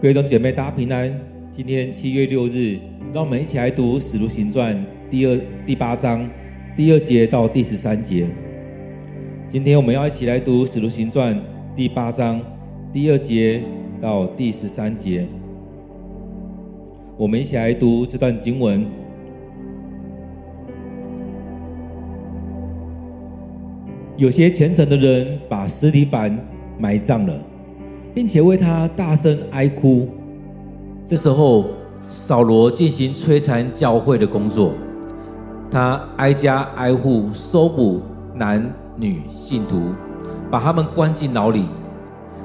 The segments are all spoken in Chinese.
各位弟兄姐妹，大家平安。今天七月六日，让我们一起来读《使徒行传》第二第八章第二节到第十三节。今天我们要一起来读《使徒行传》第八章第二节到第十三节。我们一起来读这段经文。有些虔诚的人把司提反埋葬了。并且为他大声哀哭。这时候，扫罗进行摧残教会的工作，他挨家挨户搜捕男女信徒，把他们关进牢里。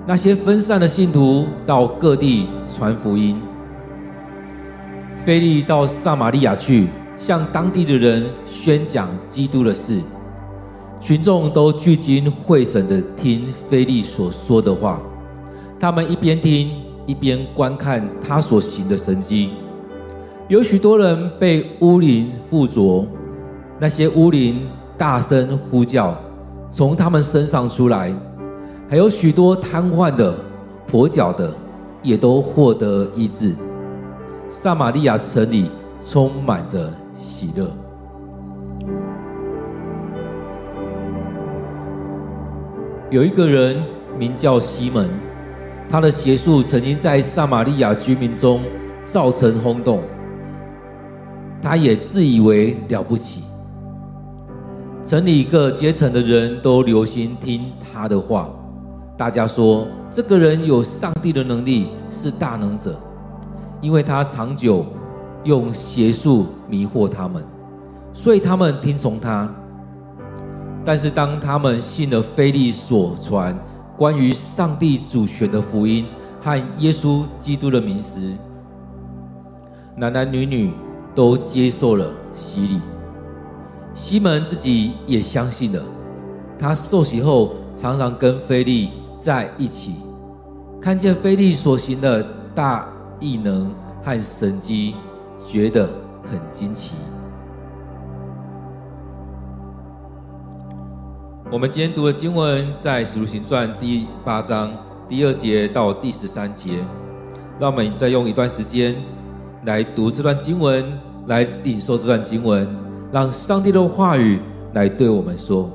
那些分散的信徒到各地传福音。腓力到撒玛利亚去，向当地的人宣讲基督的事。群众都聚精会神的听腓力所说的话。他们一边听一边观看他所行的神迹，有许多人被污灵附着，那些污灵大声呼叫，从他们身上出来，还有许多瘫痪的、跛脚的，也都获得医治。撒玛利亚城里充满着喜乐。有一个人名叫西门。他的邪术曾经在撒玛利亚居民中造成轰动，他也自以为了不起。城里各阶层的人都留心听他的话。大家说，这个人有上帝的能力，是大能者，因为他长久用邪术迷惑他们，所以他们听从他。但是当他们信了腓力所传，关于上帝主权的福音和耶稣基督的名时，男男女女都接受了洗礼。西门自己也相信了。他受洗后，常常跟腓力在一起，看见腓力所行的大异能和神迹，觉得很惊奇。我们今天读的经文在《使徒行传》第八章第二节到第十三节，让我们再用一段时间来读这段经文，来领受这段经文，让上帝的话语来对我们说。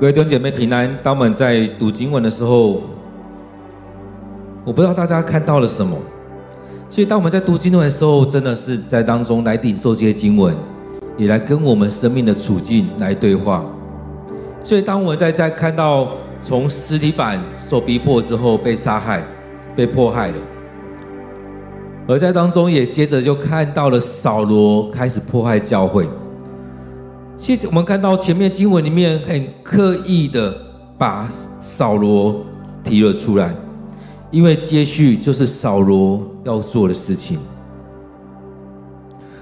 各位弟兄姐妹平安。当我们在读经文的时候，我不知道大家看到了什么。所以，当我们在读经文的时候，真的是在当中来领受这些经文，也来跟我们生命的处境来对话。所以，当我们在在看到从司提反受逼迫之后被杀害、被迫害了，而在当中也接着就看到了扫罗开始迫害教会。其实我们看到前面经文里面很刻意的把扫罗提了出来，因为接续就是扫罗要做的事情。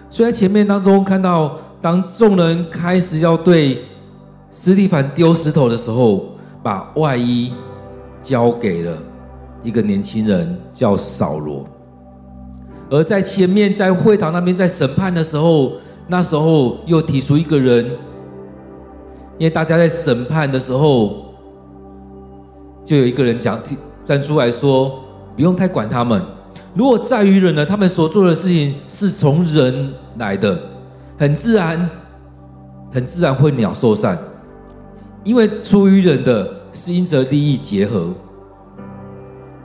所以在前面当中看到，当众人开始要对斯蒂凡丢石头的时候，把外衣交给了一个年轻人，叫扫罗。而在前面在会堂那边在审判的时候。那时候又提出一个人，因为大家在审判的时候，就有一个人讲站出来说：“不用太管他们，如果在于人呢，他们所做的事情是从人来的，很自然，很自然会鸟兽散，因为出于人的是因着利益结合，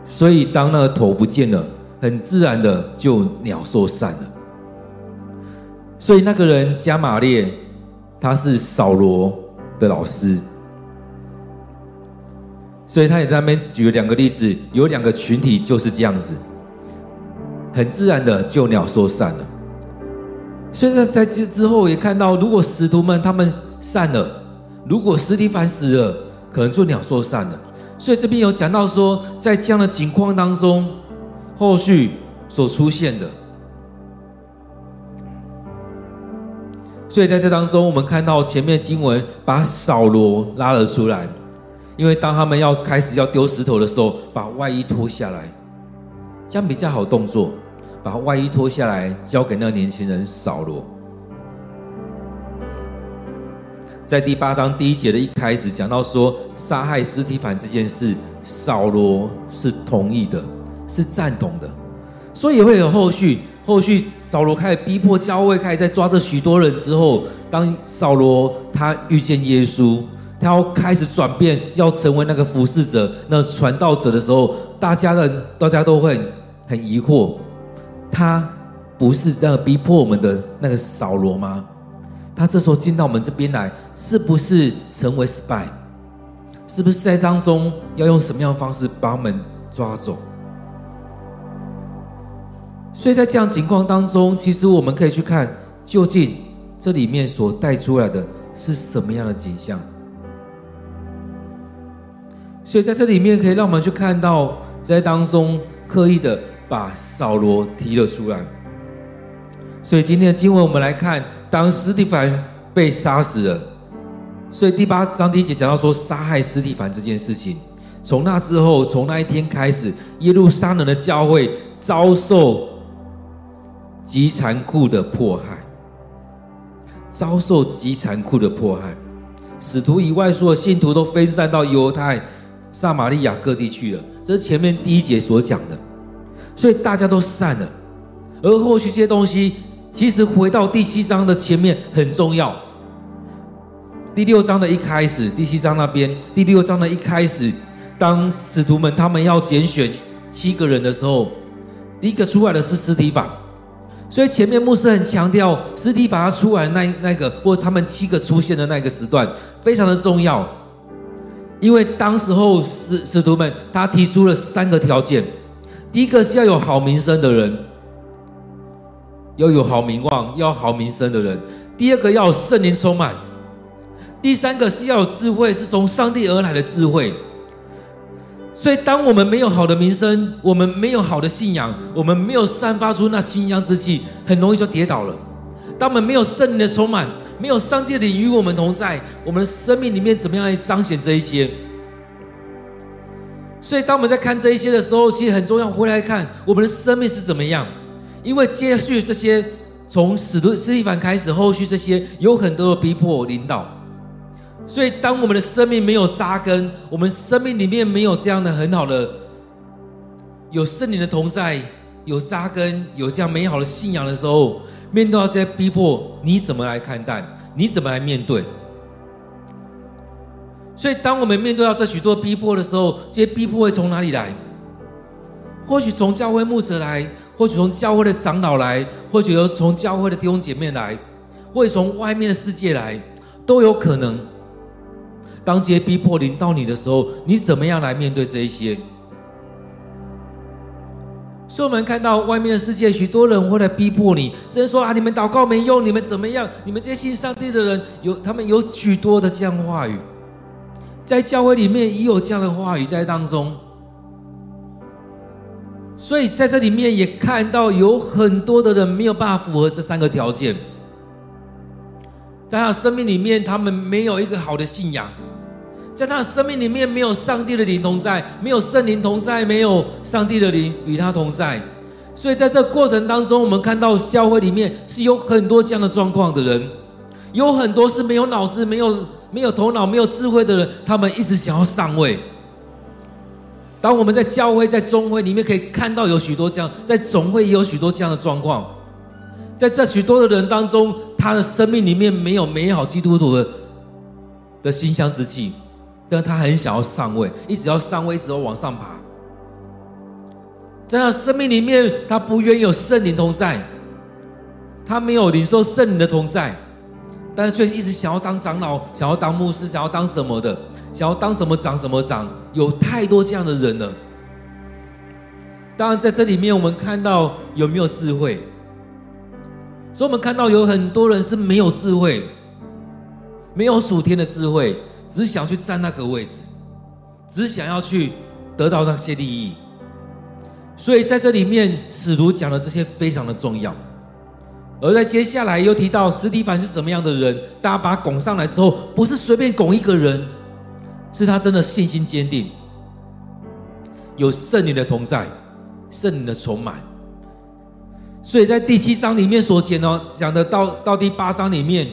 所以当那个头不见了，很自然的就鸟兽散了。”所以那个人加玛列，他是扫罗的老师，所以他也在那边举了两个例子，有两个群体就是这样子，很自然的就鸟兽散了。所以在之之后也看到，如果使徒们他们散了，如果司提反死了，可能就鸟兽散了。所以这边有讲到说，在这样的情况当中，后续所出现的。所以在这当中，我们看到前面经文把扫罗拉了出来，因为当他们要开始要丢石头的时候，把外衣脱下来，这样比较好动作，把外衣脱下来交给那个年轻人扫罗。在第八章第一节的一开始讲到说，杀害司提反这件事，扫罗是同意的，是赞同的，所以也会有后续。后续扫罗开始逼迫教会，开始在抓着许多人之后，当扫罗他遇见耶稣，他要开始转变，要成为那个服侍者、那传道者的时候，大家的大家都会很，疑惑，他不是那个逼迫我们的那个扫罗吗？他这时候进到我们这边来，是不是成为 spy？是不是在当中要用什么样的方式把我们抓走？所以在这样情况当中，其实我们可以去看，究竟这里面所带出来的是什么样的景象。所以在这里面可以让我们去看到，在当中刻意的把扫罗提了出来。所以今天的经文我们来看，当斯蒂凡被杀死了，所以第八章第一节讲到说，杀害斯蒂凡这件事情，从那之后，从那一天开始，耶路撒冷的教会遭受。极残酷的迫害，遭受极残酷的迫害，使徒以外所有信徒都分散到犹太、撒玛利亚各地去了。这是前面第一节所讲的，所以大家都散了。而后续这些东西，其实回到第七章的前面很重要。第六章的一开始，第七章那边，第六章的一开始，当使徒们他们要拣选七个人的时候，第一个出来的是司提反。所以前面牧师很强调，尸体把他出来那那个，或他们七个出现的那个时段，非常的重要。因为当时候使使徒们他提出了三个条件：第一个是要有好名声的人，要有好名望，要好名声的人；第二个要圣灵充满；第三个是要有智慧，是从上帝而来的智慧。所以，当我们没有好的名声，我们没有好的信仰，我们没有散发出那馨香之气，很容易就跌倒了。当我们没有圣灵的充满，没有上帝的与我们同在，我们的生命里面怎么样来彰显这一些？所以，当我们在看这一些的时候，其实很重要，回来看我们的生命是怎么样。因为接续这些，从使徒司提反开始，后续这些有很多的逼迫领导。所以，当我们的生命没有扎根，我们生命里面没有这样的很好的有圣灵的同在，有扎根，有这样美好的信仰的时候，面对到这些逼迫，你怎么来看待？你怎么来面对？所以，当我们面对到这许多逼迫的时候，这些逼迫会从哪里来？或许从教会牧者来，或许从教会的长老来，或许由从教会的弟兄姐妹来，或者从外面的世界来，都有可能。当这些逼迫临到你的时候，你怎么样来面对这一些？所以，我们看到外面的世界，许多人会来逼迫你，甚至说啊，你们祷告没用，你们怎么样？你们这些信上帝的人，有他们有许多的这样话语，在教会里面也有这样的话语在当中。所以，在这里面也看到有很多的人没有办法符合这三个条件，在他生命里面，他们没有一个好的信仰。在他的生命里面，没有上帝的灵同在，没有圣灵同在，没有上帝的灵与他同在，所以在这过程当中，我们看到教会里面是有很多这样的状况的人，有很多是没有脑子、没有没有头脑、没有智慧的人，他们一直想要上位。当我们在教会、在中会里面可以看到有许多这样，在总会也有许多这样的状况，在这许多的人当中，他的生命里面没有美好基督徒的的馨香之气。但他很想要上位，一直要上位，一直要往上爬。在他生命里面，他不愿意有圣灵同在，他没有领受圣灵的同在，但是却一直想要当长老，想要当牧师，想要当什么的，想要当什么长什么长，有太多这样的人了。当然，在这里面，我们看到有没有智慧？所以，我们看到有很多人是没有智慧，没有属天的智慧。只想去占那个位置，只想要去得到那些利益，所以在这里面，使徒讲的这些非常的重要。而在接下来又提到司提凡是什么样的人，大家把他拱上来之后，不是随便拱一个人，是他真的信心坚定，有圣灵的同在，圣灵的充满。所以在第七章里面所讲哦，讲的到到第八章里面。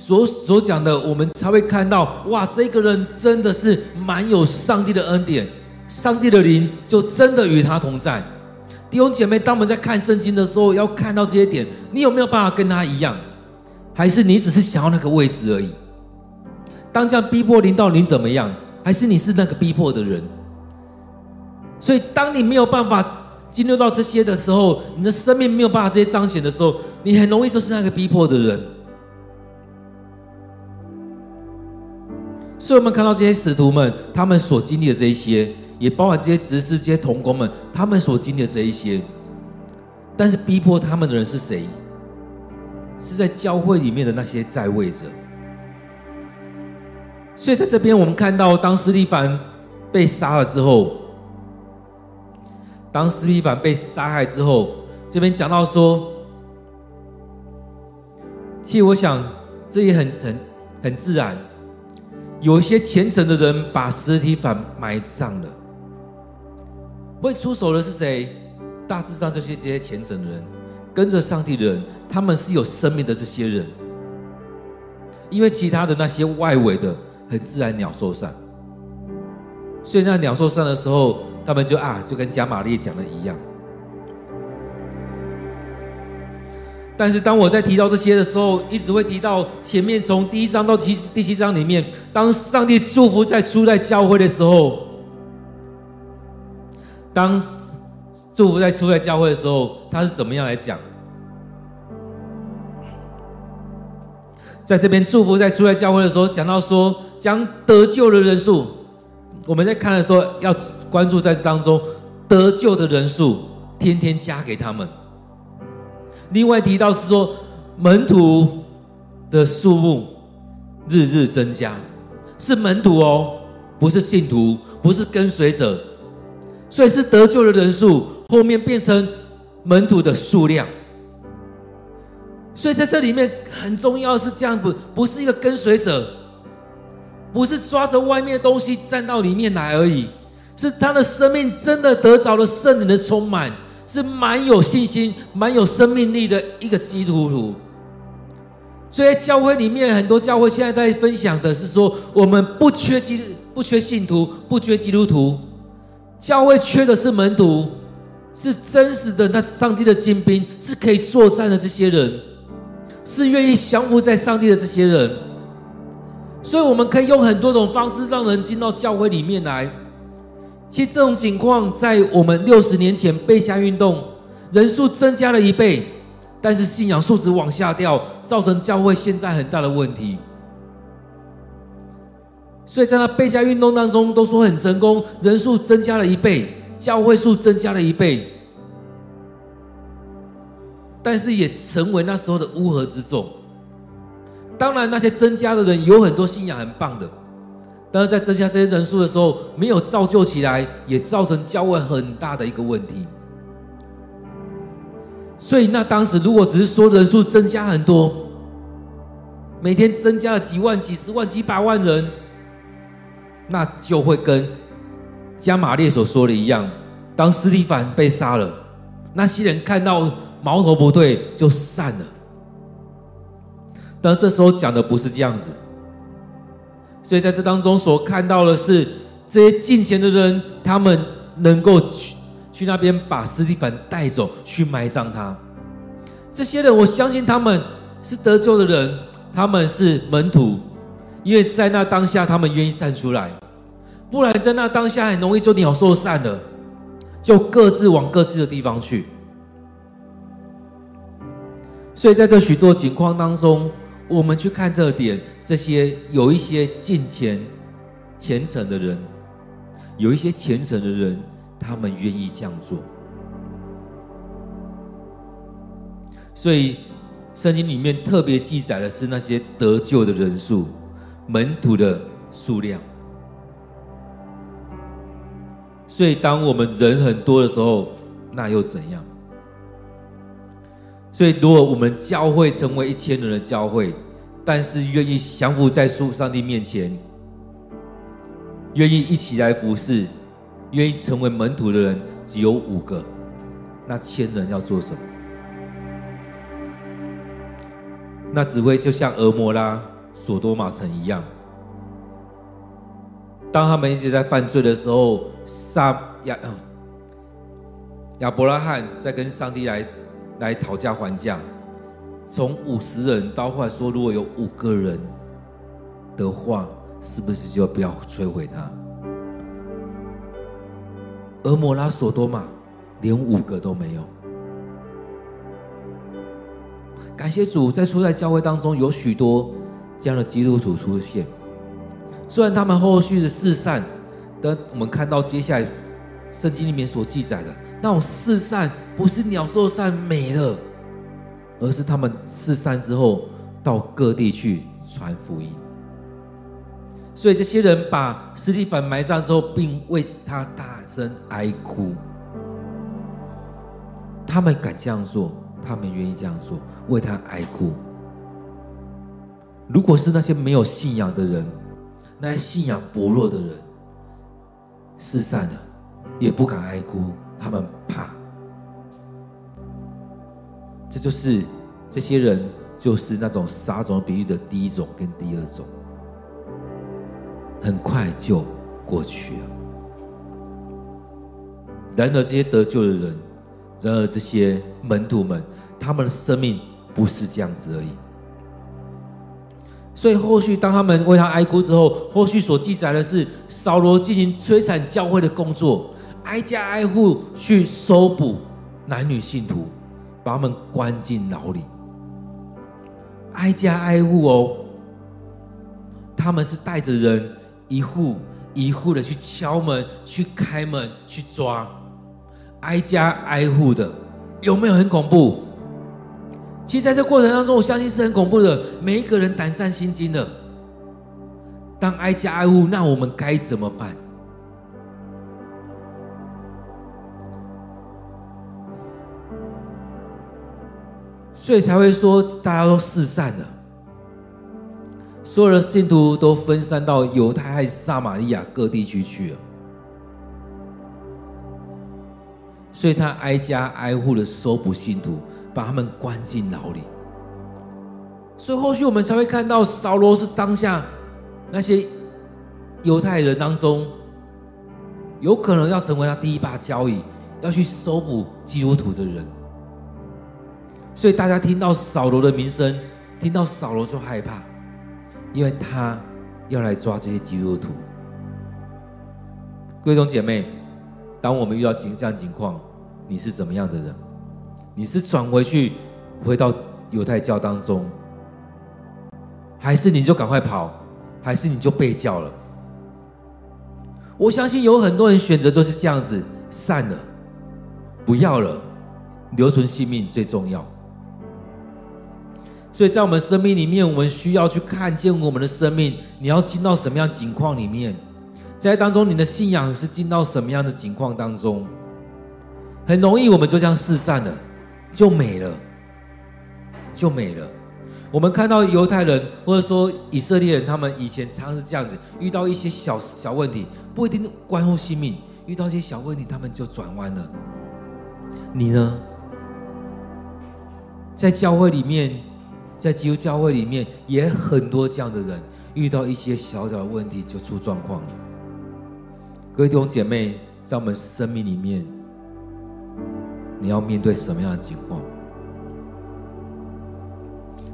所所讲的，我们才会看到，哇，这个人真的是蛮有上帝的恩典，上帝的灵就真的与他同在。弟兄姐妹，当我们在看圣经的时候，要看到这些点，你有没有办法跟他一样？还是你只是想要那个位置而已？当这样逼迫临到你怎么样？还是你是那个逼迫的人？所以，当你没有办法进入到这些的时候，你的生命没有办法这些彰显的时候，你很容易就是那个逼迫的人。所以，我们看到这些使徒们，他们所经历的这一些，也包含这些执事、这些同工们，他们所经历的这一些。但是，逼迫他们的人是谁？是在教会里面的那些在位者。所以，在这边我们看到，当司提反被杀了之后，当司提反被杀害之后，这边讲到说，其实我想，这也很很很自然。有些虔诚的人把司提反埋葬了，会出手的是谁？大致上这些这些虔诚的人，跟着上帝的人，他们是有生命的这些人。因为其他的那些外围的，很自然鸟兽散。所以那鸟兽散的时候，他们就啊，就跟加玛列讲的一样。但是当我在提到这些的时候，一直会提到前面从第一章到七第七章里面，当上帝祝福在初代教会的时候，当祝福在初代教会的时候，他是怎么样来讲？在这边祝福在初代教会的时候，讲到说将得救的人数，我们在看的时候要关注在当中得救的人数，天天加给他们。另外提到是说，门徒的数目日日增加，是门徒哦，不是信徒，不是跟随者，所以是得救的人数后面变成门徒的数量。所以在这里面很重要是这样，不不是一个跟随者，不是抓着外面的东西站到里面来而已，是他的生命真的得着了圣灵的充满。是蛮有信心、蛮有生命力的一个基督徒，所以在教会里面，很多教会现在在分享的是说，我们不缺基、不缺信徒、不缺基督徒，教会缺的是门徒，是真实的那上帝的精兵，是可以作战的这些人，是愿意降服在上帝的这些人。所以我们可以用很多种方式让人进到教会里面来。其实这种情况在我们六十年前背家运动人数增加了一倍，但是信仰素质往下掉，造成教会现在很大的问题。所以在那背家运动当中，都说很成功，人数增加了一倍，教会数增加了一倍，但是也成为那时候的乌合之众。当然，那些增加的人有很多信仰很棒的，但是在增加这些人数的时候，没有造就起来，也造成教会很大的一个问题。所以，那当时如果只是说人数增加很多，每天增加了几万、几十万、几百万人，那就会跟加玛列所说的一样，当斯蒂凡被杀了，那些人看到矛头不对，就散了。但这时候讲的不是这样子，所以在这当中所看到的是这些敬虔的人，他们能够去去那边把斯蒂凡带走，去埋葬他。这些人，我相信他们是得救的人，他们是门徒，因为在那当下，他们愿意站出来，不然在那当下很容易就鸟兽散了，就各自往各自的地方去。所以在这许多情况当中。我们去看这点，这些有一些敬虔、虔诚的人，有一些虔诚的人，他们愿意这样做。所以，圣经里面特别记载的是那些得救的人数、门徒的数量。所以，当我们人很多的时候，那又怎样？所以，如果我们教会成为一千人的教会，但是愿意降服在父上帝面前，愿意一起来服侍，愿意成为门徒的人只有五个，那千人要做什么？那只会就像俄摩拉、索多玛城一样，当他们一直在犯罪的时候，撒亚亚伯拉罕在跟上帝来。来讨价还价，从五十人到后来说，如果有五个人的话，是不是就不要摧毁他？蛾摩拉、索多玛连五个都没有。感谢主，在初代教会当中有许多这样的基督徒出现，虽然他们后续的四散，但我们看到接下来圣经里面所记载的。那种四散不是鸟兽散没了，而是他们四散之后到各地去传福音。所以这些人把司提反埋葬之后，并为他大声哀哭。他们敢这样做，他们愿意这样做，为他哀哭。如果是那些没有信仰的人，那些信仰薄弱的人，四散了，也不敢哀哭。他们怕，这就是这些人，就是那种撒种比喻的第一种跟第二种，很快就过去了。然而这些得救的人，然而这些门徒们，他们的生命不是这样子而已。所以后续当他们为他哀哭之后，后续所记载的是扫罗进行摧残教会的工作。挨家挨户去搜捕男女信徒，把他们关进牢里。挨家挨户哦，他们是带着人一户一户的去敲门、去开门、去抓，挨家挨户的，有没有很恐怖？其实，在这过程当中，我相信是很恐怖的，每一个人胆战心惊的。当挨家挨户，那我们该怎么办？所以才会说，大家都四散了，所有的信徒都分散到犹太和撒玛利亚各地区去了。所以他挨家挨户的搜捕信徒，把他们关进牢里。所以后续我们才会看到，扫罗是当下那些犹太人当中，有可能要成为他第一把交椅，要去搜捕基督徒的人。所以大家听到扫罗的名声，听到扫罗就害怕，因为他要来抓这些基督徒。各位弟兄姐妹，当我们遇到这样情况，你是怎么样的人？你是转回去回到犹太教当中，还是你就赶快跑，还是你就被教了？我相信有很多人选择就是这样子，散了，不要了，留存性命最重要。所以在我们生命里面，我们需要去看见我们的生命，你要进到什么样的境况里面，在当中你的信仰是进到什么样的境况当中？很容易我们就这样四散了，就没了，就没了。我们看到犹太人或者说以色列人，他们以前常常是这样子，遇到一些小小问题，不一定关乎性命，遇到一些小问题，他们就转弯了。你呢？在教会里面。在基督教会里面，也很多这样的人遇到一些小小的问题就出状况了。各位弟兄姐妹，在我们生命里面，你要面对什么样的情况？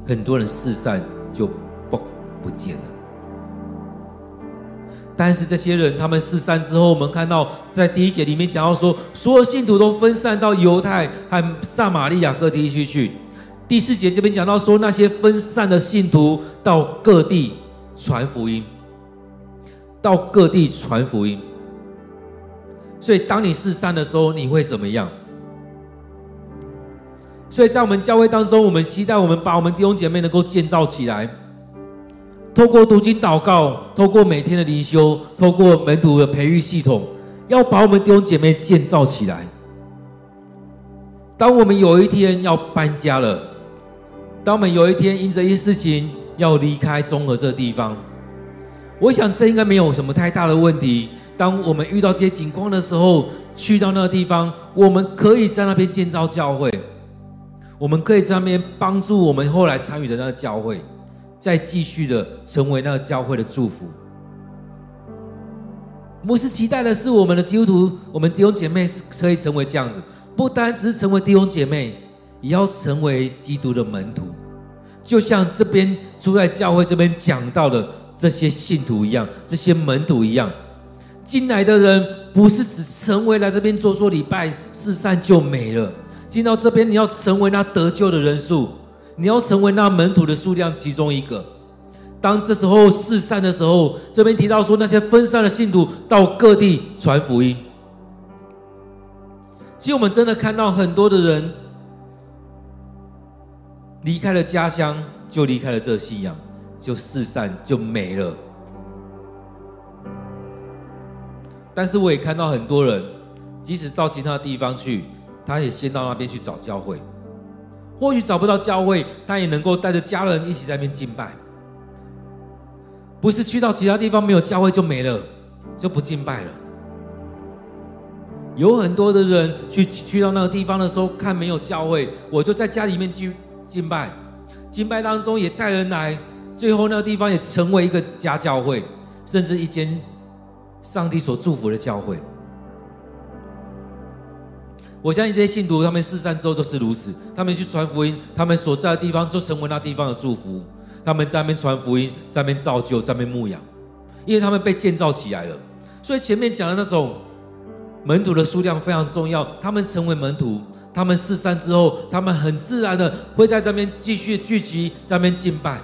很多人四散就不不见了。但是这些人他们四散之后，我们看到在第一节里面讲到说，所有信徒都分散到犹太和撒玛利亚各地区去。第四节这边讲到说，那些分散的信徒到各地传福音，到各地传福音。所以，当你四散的时候，你会怎么样？所以在我们教会当中，我们期待我们把我们弟兄姐妹能够建造起来，透过读经祷告，透过每天的灵修，透过门徒的培育系统，要把我们弟兄姐妹建造起来。当我们有一天要搬家了。当我们有一天因着一些事情要离开中和这个地方，我想这应该没有什么太大的问题。当我们遇到这些情况的时候，去到那个地方，我们可以在那边建造教会，我们可以在那边帮助我们后来参与的那个教会，再继续的成为那个教会的祝福。牧师期待的是我们的基督徒，我们弟兄姐妹是可以成为这样子，不单只是成为弟兄姐妹。也要成为基督的门徒，就像这边住在教会这边讲到的这些信徒一样，这些门徒一样，进来的人不是只成为来这边做做礼拜、四散就没了。进到这边，你要成为那得救的人数，你要成为那门徒的数量其中一个。当这时候四散的时候，这边提到说那些分散的信徒到各地传福音。其实我们真的看到很多的人。离开了家乡，就离开了这信仰，就四散就没了。但是我也看到很多人，即使到其他地方去，他也先到那边去找教会。或许找不到教会，他也能够带着家人一起在那边敬拜。不是去到其他地方没有教会就没了，就不敬拜了。有很多的人去去到那个地方的时候，看没有教会，我就在家里面去。敬拜，敬拜当中也带人来，最后那个地方也成为一个家教会，甚至一间上帝所祝福的教会。我相信这些信徒，他们四散之后都是如此，他们去传福音，他们所在的地方就成为那地方的祝福。他们在那边传福音，在那边造就，在那边牧养，因为他们被建造起来了。所以前面讲的那种门徒的数量非常重要，他们成为门徒。他们四散之后，他们很自然的会在这边继续聚集，在那边敬拜。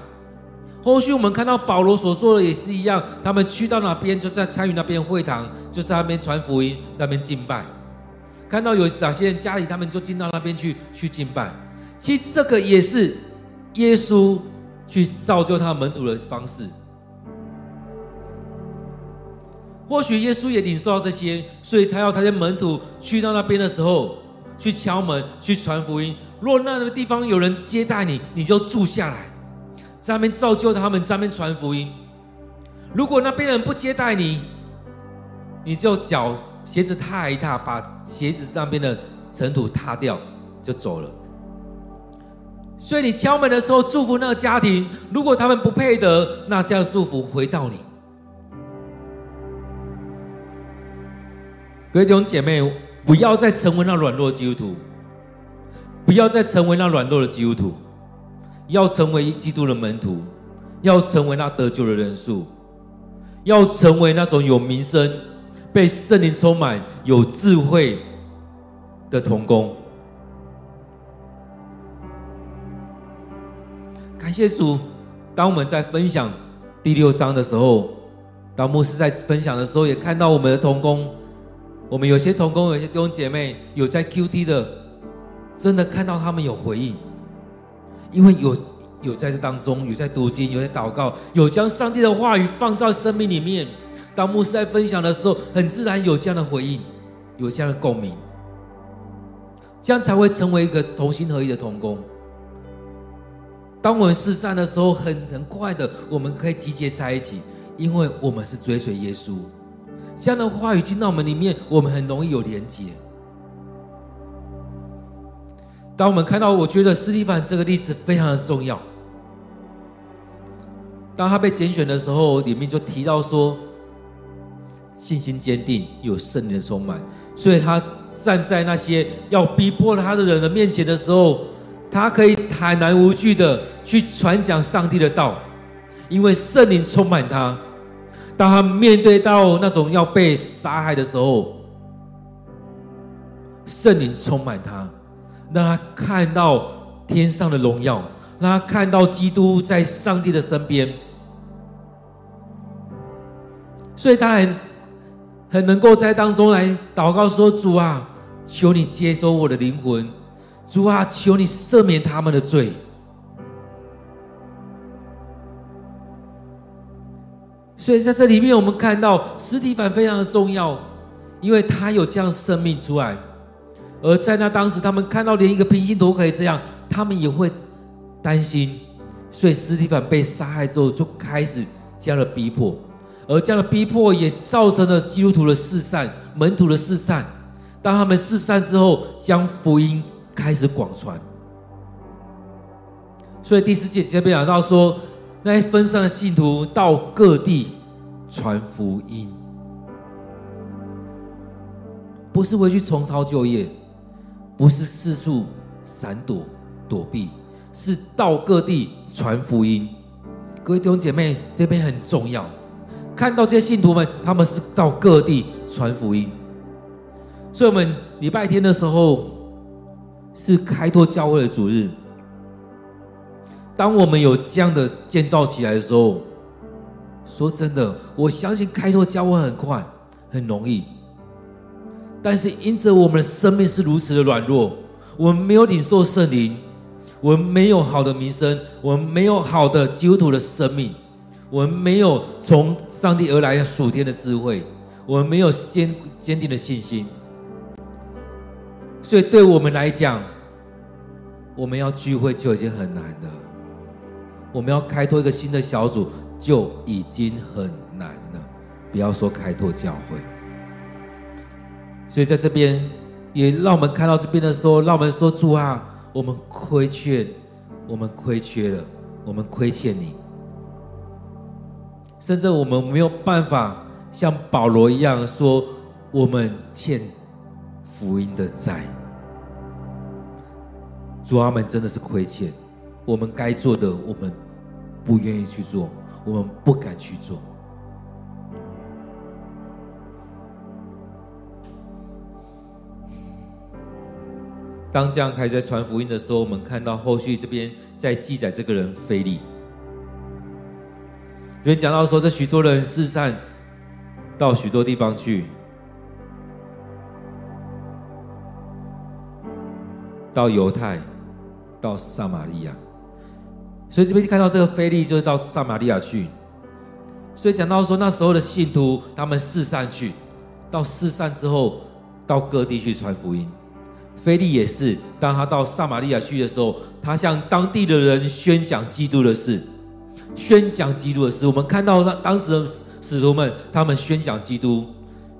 后续我们看到保罗所做的也是一样，他们去到哪边就在参与那边会堂，就在那边传福音，在那边敬拜。看到有哪些人家里，他们就进到那边去去敬拜。其实这个也是耶稣去造就他门徒的方式。或许耶稣也领受到这些，所以他要他的门徒去到那边的时候。去敲门，去传福音。如果那个地方有人接待你，你就住下来，在那边造就他们，在那边传福音。如果那边人不接待你，你就脚鞋子踏一踏，把鞋子那边的尘土踏掉，就走了。所以你敲门的时候，祝福那个家庭。如果他们不配得，那这样祝福回到你。各位弟兄姐妹。不要再成为那软弱的基督徒，不要再成为那软弱的基督徒，要成为基督的门徒，要成为那得救的人数，要成为那种有名声、被圣灵充满、有智慧的童工。感谢主，当我们在分享第六章的时候，当牧师在分享的时候，也看到我们的童工，我们有些同工，有些弟兄姐妹有在 QT 的，真的看到他们有回应，因为有。有在这当中，有在读经，有在祷告，有将上帝的话语放在生命里面。当牧师在分享的时候，很自然有这样的回应，有这样的共鸣，这样才会成为一个同心合一的同工。当我们四散的时候，很很快的，我们可以集结在一起，因为我们是追随耶稣。这样的话语进到我们里面，我们很容易有连结。当我们看到，我觉得斯蒂凡这个例子非常的重要。当他被拣选的时候，里面就提到说，信心坚定，有圣灵的充满，所以他站在那些要逼迫他的人的面前的时候，他可以坦然无惧的去传讲上帝的道，因为圣灵充满他。当他面对到那种要被杀害的时候，圣灵充满他，让他看到天上的荣耀。让他看到基督在上帝的身边，所以他很很能够在当中来祷告说：“主啊，求你接收我的灵魂，主啊，求你赦免他们的罪。”所以在这里面，我们看到司提反非常的重要，因为他有这样生命出来，而在那当时，他们看到连一个平信徒可以这样，他们也会。担心，所以司提反被杀害之后，就开始这样的逼迫，而这样的逼迫也造成了基督徒的四散、门徒的四散。当他们四散之后，将福音开始广传。所以第四节这边讲到说，那些分散的信徒到各地传福音，不是回去重操旧业，不是四处闪躲躲避。是到各地传福音，各位弟兄姐妹，这边很重要。看到这些信徒们，他们是到各地传福音。所以，我们礼拜天的时候是开拓教会的主日。当我们有这样的建造起来的时候，说真的，我相信开拓教会很快，很容易。但是，因着我们的生命是如此的软弱，我们没有领受圣灵。我们没有好的名声，我们没有好的基督徒的生命，我们没有从上帝而来的属天的智慧，我们没有坚坚定的信心，所以对我们来讲，我们要聚会就已经很难了，我们要开拓一个新的小组就已经很难了，不要说开拓教会。所以在这边也让我们看到这边的时候，让我们说主啊。我们亏欠，我们亏缺了，我们亏欠你，甚至我们没有办法像保罗一样说，我们欠福音的债。主啊，我们真的是亏欠，我们该做的，我们不愿意去做，我们不敢去做。当这样开始在传福音的时候，我们看到后续这边在记载这个人腓利，这边讲到说，这许多人四散到许多地方去，到犹太，到撒玛利亚，所以这边就看到这个腓利就是到撒玛利亚去，所以讲到说那时候的信徒他们四散去，到四散之后到各地去传福音。腓利也是，当他到撒玛利亚去的时候，他向当地的人宣讲基督的事，宣讲基督的事。我们看到那当时的使徒们，他们宣讲基督，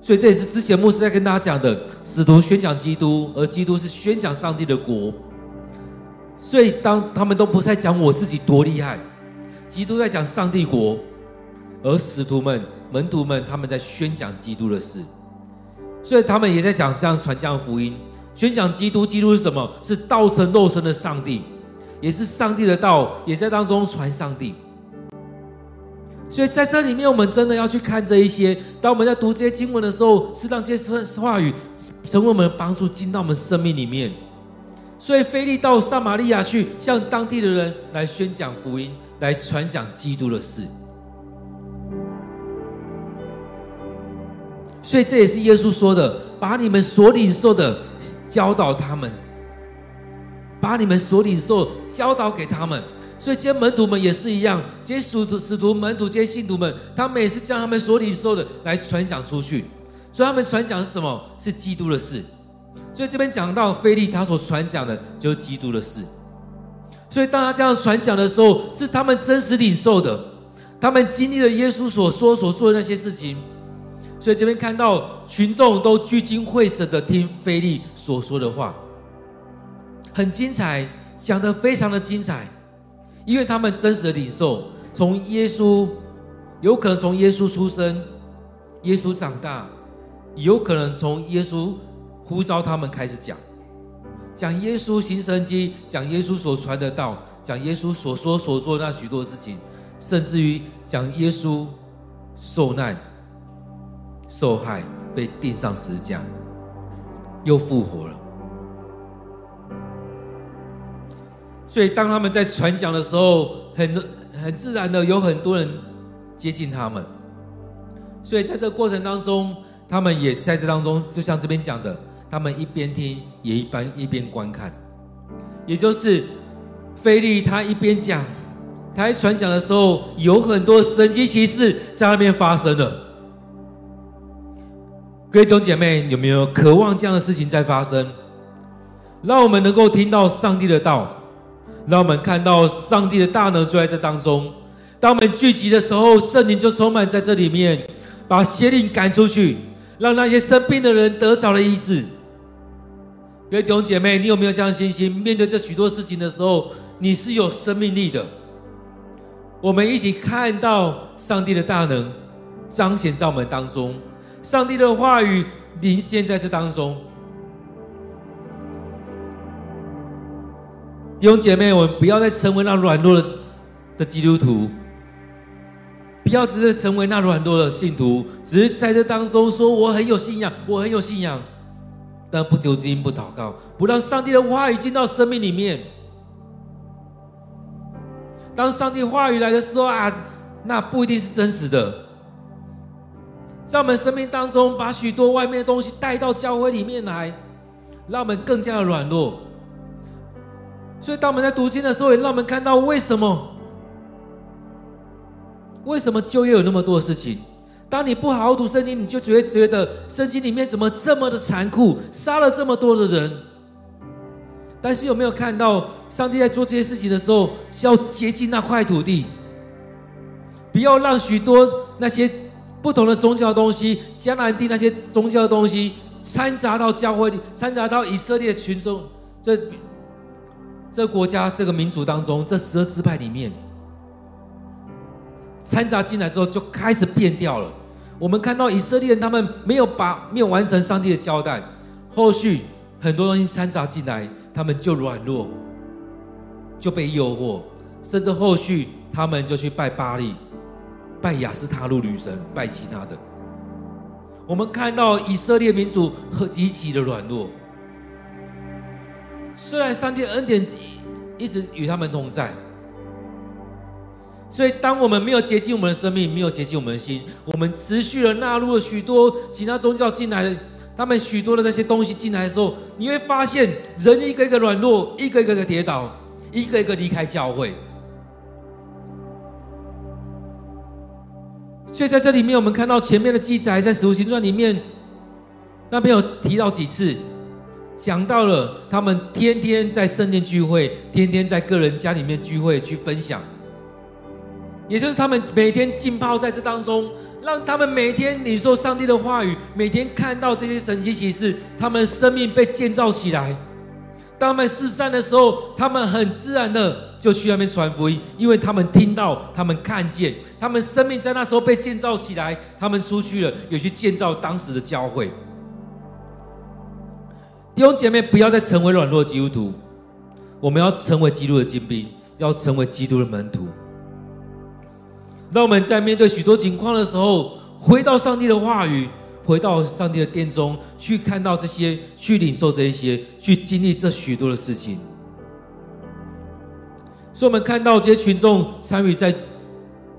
所以这也是之前牧师在跟大家讲的，使徒宣讲基督，而基督是宣讲上帝的国。所以当他们都不再讲我自己多厉害，基督在讲上帝国，而使徒们、门徒们他们在宣讲基督的事，所以他们也在讲这样传讲福音。宣讲基督，基督是什么？是道成肉身的上帝，也是上帝的道，也在当中传上帝。所以在这里面，我们真的要去看这一些。当我们在读这些经文的时候，是让这些话语成为我们的帮助，进到我们生命里面。所以，腓利到撒玛利亚去，向当地的人来宣讲福音，来传讲基督的事。所以，这也是耶稣说的：“把你们所领受的教导他们，把你们所领受教导给他们。”所以，这些门徒们也是一样，这些使徒、使徒门徒、这些信徒们，他们也是将他们所领受的来传讲出去。所以，他们传讲是什么？是基督的事。所以，这边讲到腓利，他所传讲的就是基督的事。所以，当他这样传讲的时候，是他们真实领受的，他们经历了耶稣所说、所做的那些事情。所以，这边看到群众都聚精会神的听腓利所说的话，很精彩，讲得非常的精彩。因为他们真实的领受，从耶稣，有可能从耶稣出生，耶稣长大，有可能从耶稣呼召他们开始讲，讲耶稣行神迹，讲耶稣所传的道，讲耶稣所说所做那许多事情，甚至于讲耶稣受难、受害、被钉上十字架，又复活了。所以，当他们在传讲的时候，很很自然的有很多人接近他们。所以，在这过程当中，他们也在这当中，就像这边讲的，他们一边听，也一般一边观看。也就是腓利他一边讲，他在传讲的时候，有很多神迹奇事在那边发生了。各位弟兄姐妹，有没有渴望这样的事情在发生？让我们能够听到上帝的道。让我们看到上帝的大能就在这当中。当我们聚集的时候，圣灵就充满在这里面，把邪灵赶出去，让那些生病的人得着了医治。各位弟兄姐妹，你有没有这样信心？面对这许多事情的时候，你是有生命力的。我们一起看到上帝的大能彰显在我们当中，上帝的话语临现在这当中。弟兄姐妹，我们不要再成为那软弱的的基督徒，不要只是成为那软弱的信徒，只是在这当中说我很有信仰，我很有信仰，但不求经不祷告，不让上帝的话语进到生命里面。当上帝话语来的时候啊，那不一定是真实的，在我们生命当中把许多外面的东西带到教会里面来，让我们更加的软弱。所以，当我们在读经的时候，也让我们看到为什么？为什么就业有那么多的事情？当你不好好读圣经，你就觉得觉得圣经里面怎么这么的残酷，杀了这么多的人？但是有没有看到，上帝在做这些事情的时候，是要洁净那块土地，不要让许多那些不同的宗教的东西、迦南地那些宗教的东西掺杂到教会里，掺杂到以色列群众这。这国家、这个民族当中，这十二支派里面掺杂进来之后，就开始变掉了。我们看到以色列人他们没有把没有完成上帝的交代，后续很多东西掺杂进来，他们就软弱，就被诱惑，甚至后续他们就去拜巴力、拜亚斯他录女神、拜其他的。我们看到以色列民族和极其的软弱。虽然上帝恩典一直与他们同在，所以当我们没有接近我们的生命，没有接近我们的心，我们持续的纳入了许多其他宗教进来，他们许多的那些东西进来的时候，你会发现人一个一个软弱，一个一个的跌倒，一个一个离开教会。所以在这里面，我们看到前面的记载，在使徒行传里面，那边有提到几次。讲到了，他们天天在圣殿聚会，天天在个人家里面聚会去分享，也就是他们每天浸泡在这当中，让他们每天领受上帝的话语，每天看到这些神奇奇事，他们生命被建造起来。当他们四散的时候，他们很自然的就去那边传福音，因为他们听到，他们看见，他们生命在那时候被建造起来，他们出去了，也去建造当时的教会。弟兄姐妹，不要再成为软弱基督徒，我们要成为基督的精兵，要成为基督的门徒。让我们在面对许多情况的时候，回到上帝的话语，回到上帝的殿中，去看到这些，去领受这一些，去经历这许多的事情。所以，我们看到这些群众参与在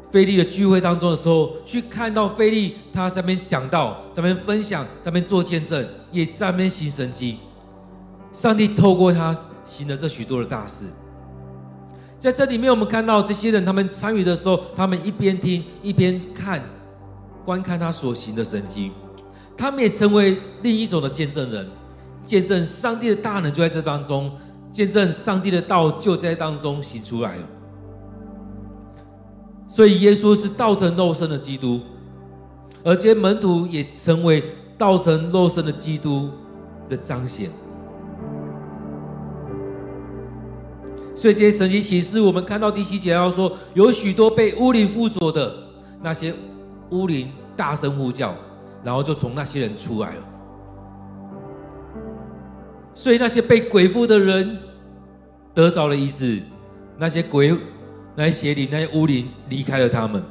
菲利的聚会当中的时候，去看到菲利他在那边讲道，在那边分享，在那边做见证，也在那边行神迹。上帝透过他行了这许多的大事。在这里面，我们看到这些人，他们参与的时候，他们一边听一边看，观看他所行的神迹，他们也成为另一种的见证人，见证上帝的大能就在这当中。见证上帝的道就在当中行出来了，所以耶稣是道成肉身的基督，而这些门徒也成为道成肉身的基督的彰显。所以这些神迹奇事，我们看到第七节要说，有许多被污灵附着的那些污灵大声呼叫，然后就从那些人出来了。所以那些被鬼附的人得着了医治，那些鬼、那些邪灵、那些污灵离开了他们。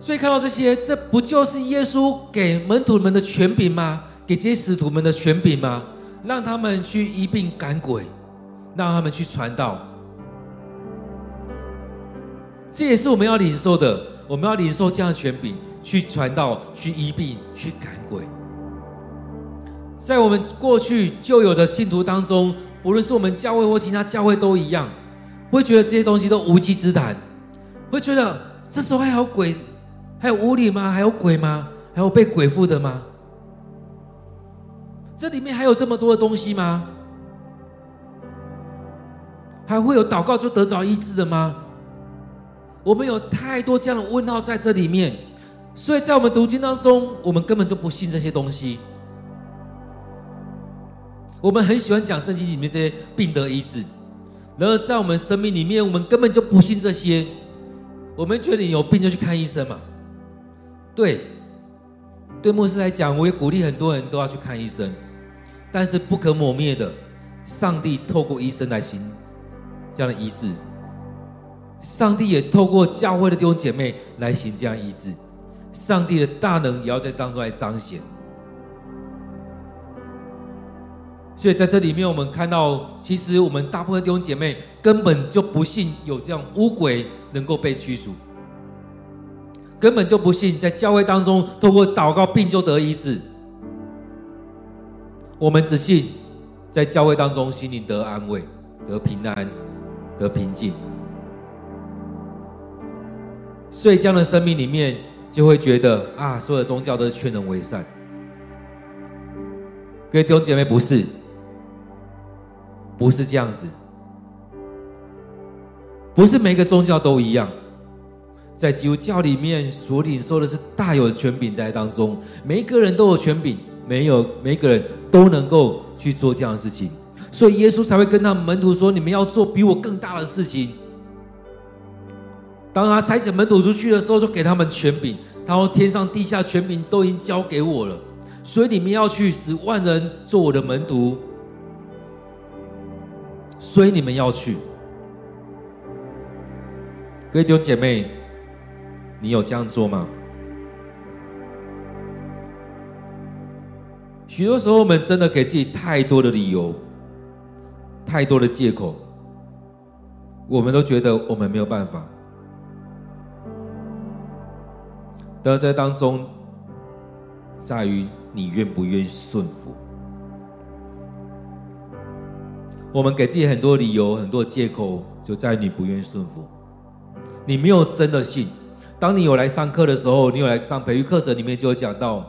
所以看到这些，这不就是耶稣给门徒们的权柄吗？给这些使徒们的权柄吗？让他们去一并赶鬼，让他们去传道。这也是我们要领受的，我们要领受这样的权柄，去传道、去医病、去赶鬼。在我们过去旧有的信徒当中，不论是我们教会或其他教会都一样，会觉得这些东西都无稽之谈，会觉得这时候还有鬼，还有污灵吗？还有鬼吗？还有被鬼附的吗？这里面还有这么多的东西吗？还会有祷告就得着医治的吗？我们有太多这样的问号在这里面，所以在我们读经当中，我们根本就不信这些东西。我们很喜欢讲圣经里面这些病得医治，然而在我们生命里面，我们根本就不信这些。我们觉得你有病就去看医生嘛？对，对牧师来讲，我也鼓励很多人都要去看医生。但是不可磨灭的，上帝透过医生来行这样的医治，上帝也透过教会的弟兄姐妹来行这样医治，上帝的大能也要在当中来彰显。所以在这里面，我们看到，其实我们大部分弟兄姐妹根本就不信有这样污鬼能够被驱逐，根本就不信在教会当中透过祷告病就得医治。我们只信在教会当中心灵得安慰、得平安、的平静。所以这样的生命里面，就会觉得啊，所有的宗教都是劝人为善。各位弟兄姐妹，不是。不是这样子，不是每个宗教都一样。在基督教里面所领受的是大有权柄在当中，每一个人都有权柄，没有每一个人都能够去做这样的事情，所以耶稣才会跟他门徒说：“你们要做比我更大的事情。”当他差遣门徒出去的时候，就给他们权柄，他说：“天上地下权柄都已经交给我了，所以你们要去使万人做我的门徒。”所以你们要去，各位弟兄姐妹，你有这样做吗？许多时候，我们真的给自己太多的理由，太多的借口，我们都觉得我们没有办法。但在当中，在于你愿不愿意顺服。我们给自己很多理由、很多借口，就在于你不愿意顺服。你没有真的信。当你有来上课的时候，你有来上培育课程，里面就有讲到，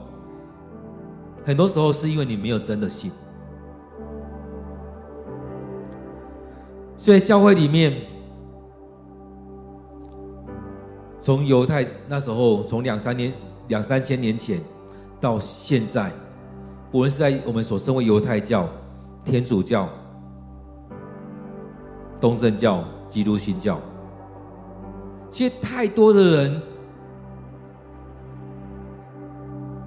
很多时候是因为你没有真的信。所以教会里面，从犹太那时候，从两三年、两三千年前到现在，无论是在我们所称为犹太教、天主教。东正教、基督新教，其实太多的人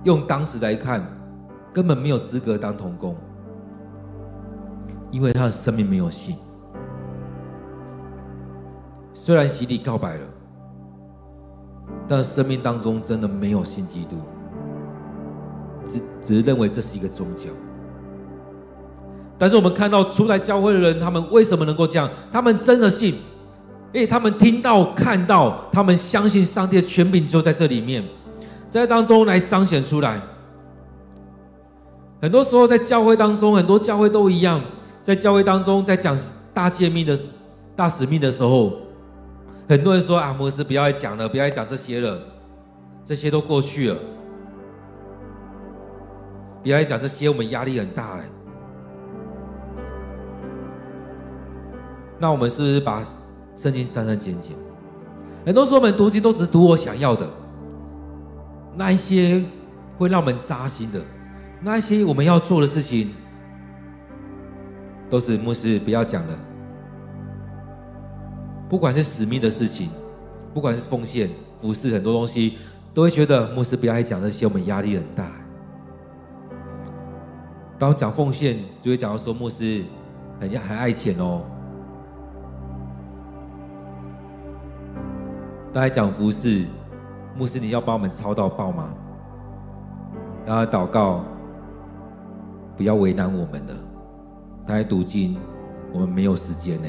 用当时来看，根本没有资格当童工，因为他的生命没有信。虽然洗礼告白了，但生命当中真的没有信基督，只只是认为这是一个宗教。但是我们看到出来教会的人，他们为什么能够这样？他们真的信，因为他们听到、看到，他们相信上帝的权柄就在这里面，在当中来彰显出来。很多时候在教会当中，很多教会都一样，在教会当中在讲大诫命的大使命的时候，很多人说啊，牧师不要再讲了，不要再讲这些了，这些都过去了，不要再讲这些，我们压力很大哎。那我们是不是把圣经删删减减？很多时候我们读经都只读我想要的，那一些会让我们扎心的，那一些我们要做的事情，都是牧师不要讲的。不管是使命的事情，不管是奉献、服侍，很多东西都会觉得牧师不要爱讲这些，我们压力很大。当讲奉献，就会讲到说牧师很很爱钱哦。大家讲服侍，牧师，你要帮我们操到爆吗？大家祷告，不要为难我们了。大家读经，我们没有时间呢。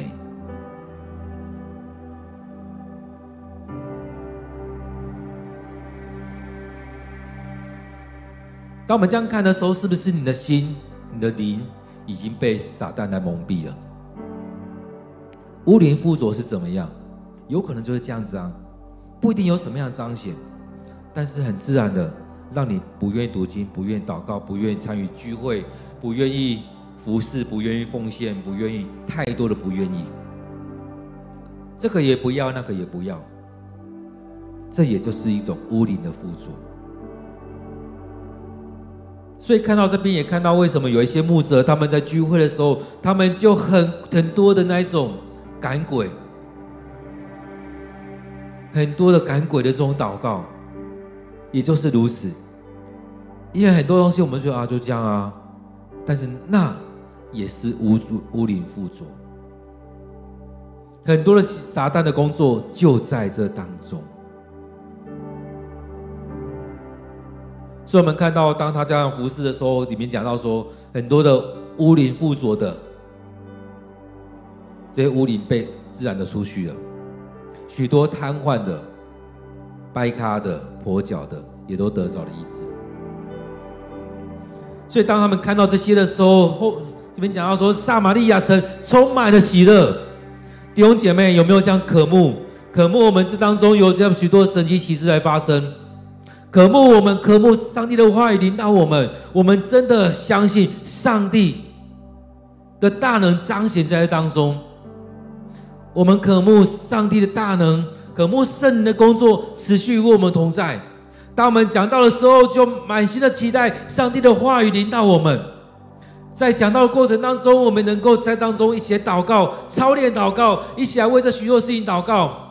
当我们这样看的时候，是不是你的心、你的灵已经被撒旦来蒙蔽了？乌灵附着是怎么样？有可能就是这样子啊。不一定有什么样的彰显，但是很自然的，让你不愿意读经，不愿意祷告，不愿意参与聚会，不愿意服侍，不愿意奉献，不愿意太多的不愿意。这个也不要，那个也不要，这也就是一种污灵的附着。所以看到这边，也看到为什么有一些牧者他们在聚会的时候，他们就很很多的那一种赶鬼。很多的赶鬼的这种祷告，也就是如此。因为很多东西我们说啊，就这样啊，但是那也是污污灵附着。很多的撒旦的工作就在这当中。所以，我们看到当他这样服侍的时候，里面讲到说，很多的污灵附着的这些污灵被自然的出去了。许多瘫痪的、掰咖的、跛脚的，也都得着了医治。所以，当他们看到这些的时候，后这边讲到说，撒玛利亚城充满了喜乐。弟兄姐妹，有没有这样渴慕？渴慕我们这当中有这样许多神迹奇事来发生？渴慕我们渴慕上帝的话语领导我们，我们真的相信上帝的大能彰显在当中。我们渴慕上帝的大能，渴慕圣灵的工作持续与我们同在。当我们讲到的时候，就满心的期待上帝的话语临到我们。在讲到的过程当中，我们能够在当中一起祷告、操练祷告，一起来为这许多事情祷告，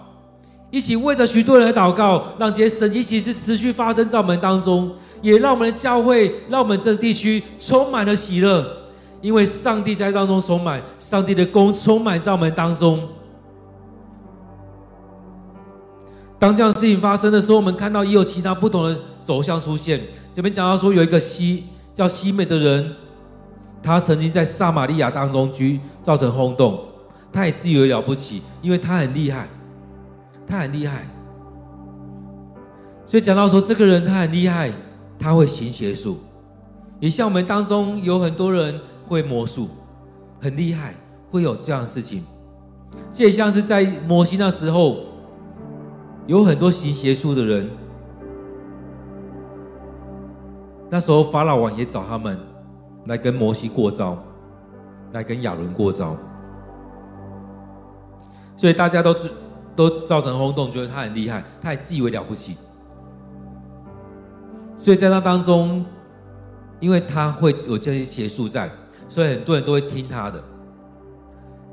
一起为着许多人的祷告，让这些神迹奇事持续发生在我们当中，也让我们的教会、让我们这个地区充满了喜乐，因为上帝在当中充满，上帝的功充满在我们当中。当这样的事情发生的时候，我们看到也有其他不同的走向出现。这边讲到说，有一个西叫西美的人，他曾经在撒玛利亚当中居造成轰动，他也自以为了不起，因为他很厉害，他很厉害。所以讲到说，这个人他很厉害，他会行邪术，也像我们当中有很多人会魔术，很厉害，会有这样的事情。这也像是在摩西那时候。有很多行邪术的人，那时候法老王也找他们来跟摩西过招，来跟亚伦过招，所以大家都都造成轰动，觉得他很厉害，他也自以为了不起。所以在那当中，因为他会有这些邪术在，所以很多人都会听他的。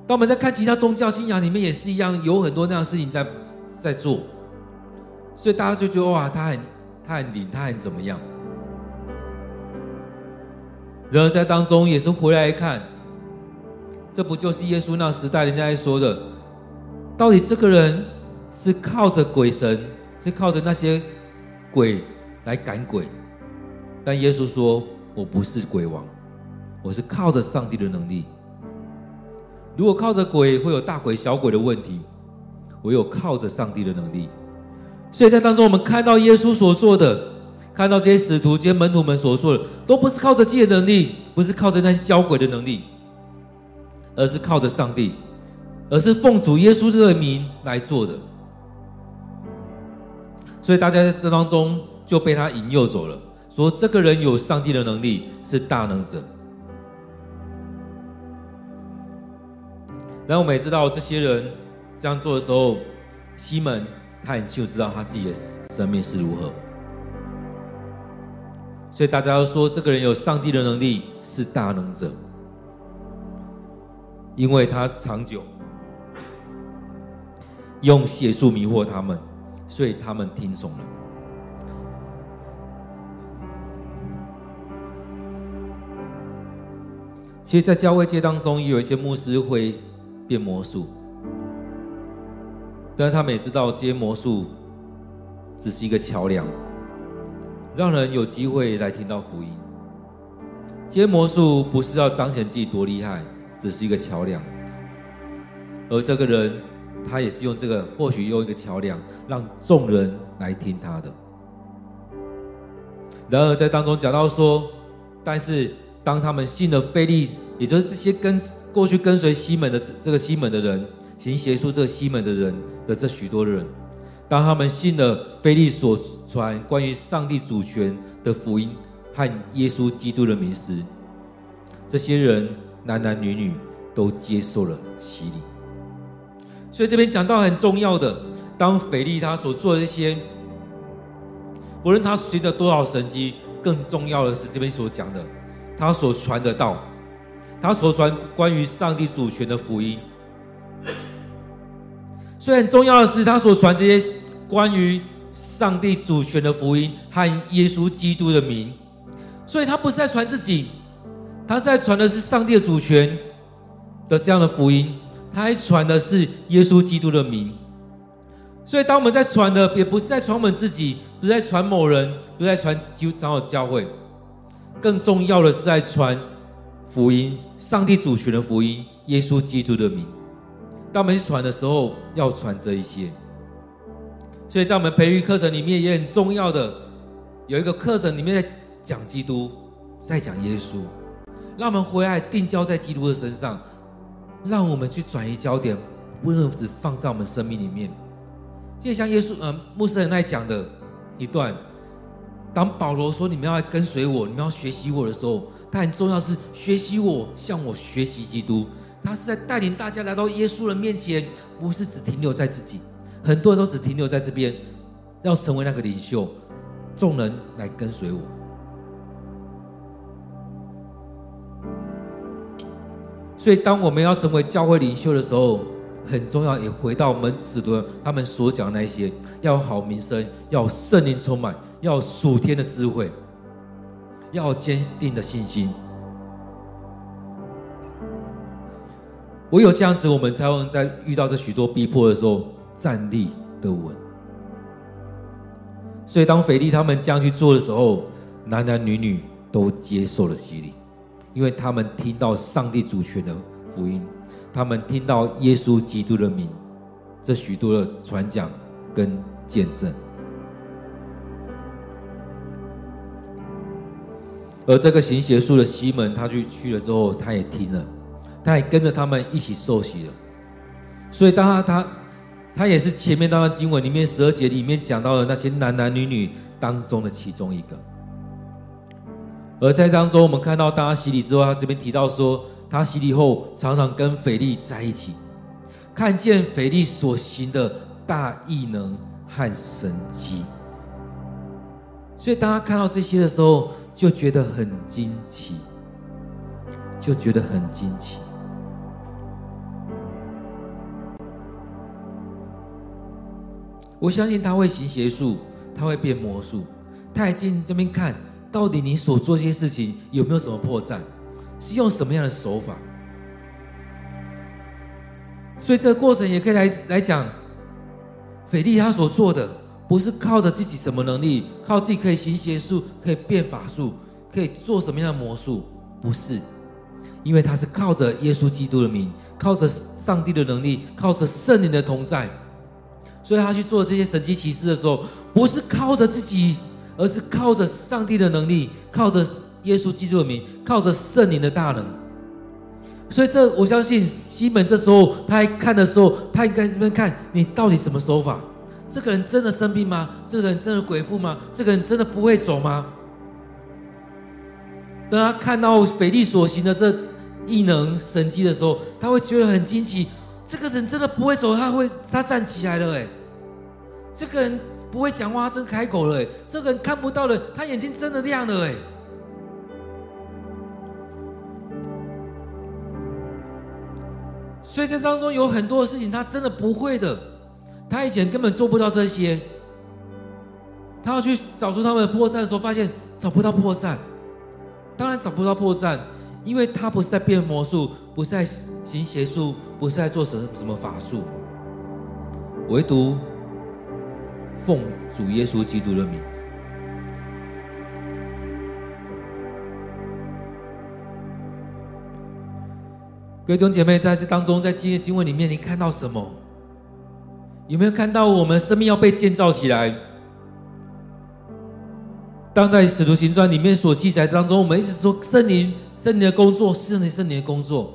当我们在看其他宗教信仰里面也是一样，有很多那样的事情在在做。所以大家就觉得哇，他很他很灵，他很怎么样？然而在当中也是回来一看，这不就是耶稣那时代人家在说的？到底这个人是靠着鬼神是靠着那些鬼来赶鬼。但耶稣说：“我不是鬼王，我是靠着上帝的能力。如果靠着鬼，会有大鬼小鬼的问题。我有靠着上帝的能力。所以在当中，我们看到耶稣所做的，看到这些使徒、这些门徒们所做的，都不是靠着自己的能力，不是靠着那些交鬼的能力，而是靠着上帝，而是奉主耶稣这个名来做的。所以大家在这当中就被他引诱走了。”说这个人有上帝的能力，是大能者。然后我们也知道，这些人这样做的时候，西门他很清楚知道他自己的生命是如何。所以大家都说，这个人有上帝的能力，是大能者，因为他长久用邪术迷惑他们，所以他们听从了。其实，在教会界当中，也有一些牧师会变魔术，但他们也知道，这些魔术只是一个桥梁，让人有机会来听到福音。这些魔术不是要彰显自己多厉害，只是一个桥梁。而这个人，他也是用这个，或许用一个桥梁，让众人来听他的。然而，在当中讲到说，但是。当他们信了腓力，也就是这些跟过去跟随西门的这个西门的人，行邪术这个西门的人的这许多人，当他们信了腓力所传关于上帝主权的福音和耶稣基督的名时，这些人男男女女都接受了洗礼。所以这边讲到很重要的，当腓力他所做的这些，无论他随着多少神迹，更重要的是这边所讲的。他所传的道，他所传关于上帝主权的福音，所以很重要的是，他所传这些关于上帝主权的福音和耶稣基督的名，所以他不是在传自己，他是在传的是上帝的主权的这样的福音，他还传的是耶稣基督的名。所以，当我们在传的，也不是在传我们自己，不是在传某人，不是在传基督长老教会。更重要的是在传福音，上帝主权的福音，耶稣基督的名。当我们去传的时候，要传这一些。所以在我们培育课程里面也很重要的，有一个课程里面在讲基督，在讲耶稣，让我们回来定焦在基督的身上，让我们去转移焦点，不能只放在我们生命里面。就像耶稣，呃，牧师很爱讲的一段。当保罗说，你们要跟随我，你们要学习我的时候，他很重要是学习我，向我学习基督。他是在带领大家来到耶稣的面前，不是只停留在自己。很多人都只停留在这边，要成为那个领袖，众人来跟随我。所以，当我们要成为教会领袖的时候，很重要，也回到我们使徒他们所讲那些，要好名声，要圣灵充满。要属天的智慧，要坚定的信心。唯有这样子，我们才能在遇到这许多逼迫的时候站立得稳。所以，当腓力他们这样去做的时候，男男女女都接受了洗礼，因为他们听到上帝主权的福音，他们听到耶稣基督的名，这许多的传讲跟见证。而这个行邪术的西门，他去去了之后，他也听了，他也跟着他们一起受洗了。所以，当他他他也是前面那段经文里面十二节里面讲到的那些男男女女当中的其中一个。而在当中，我们看到大家洗礼之后，他这边提到说，他洗礼后常常跟腓力在一起，看见腓力所行的大异能和神迹。所以，大家看到这些的时候，就觉得很惊奇，就觉得很惊奇。我相信他会行邪术，他会变魔术，他已经这边看到底你所做这些事情有没有什么破绽，是用什么样的手法。所以这个过程也可以来来讲，腓力他所做的，不是靠着自己什么能力，靠自己可以行邪术，可以变法术，可以做什么样的魔术，不是，因为他是靠着耶稣基督的名，靠着上帝的能力，靠着圣灵的同在，所以他去做这些神迹奇事的时候，不是靠着自己，而是靠着上帝的能力，靠着耶稣基督的名，靠着圣灵的大能。所以这我相信西门这时候他还看的时候，他应该这边看你到底什么手法。这个人真的生病吗？这个人真的鬼附吗？这个人真的不会走吗？当他看到腓力所行的这异能神迹的时候，他会觉得很惊奇。这个人真的不会走，他会他站起来了，哎，这个人不会讲话，他真开口了，这个人看不到的，他眼睛真的亮了，哎。所以这当中有很多的事情，他真的不会的。他以前根本做不到这些，他要去找出他们的破绽的时候，发现找不到破绽。当然找不到破绽，因为他不是在变魔术，不是在行邪术，不是在做什么什么法术，唯独奉主耶稣基督的名。各位弟兄姐妹，在这当中，在今天经文里面，你看到什么？有没有看到我们生命要被建造起来？当在《使徒行传》里面所记载当中，我们一直说圣灵、圣灵的工作，圣灵、圣灵的工作。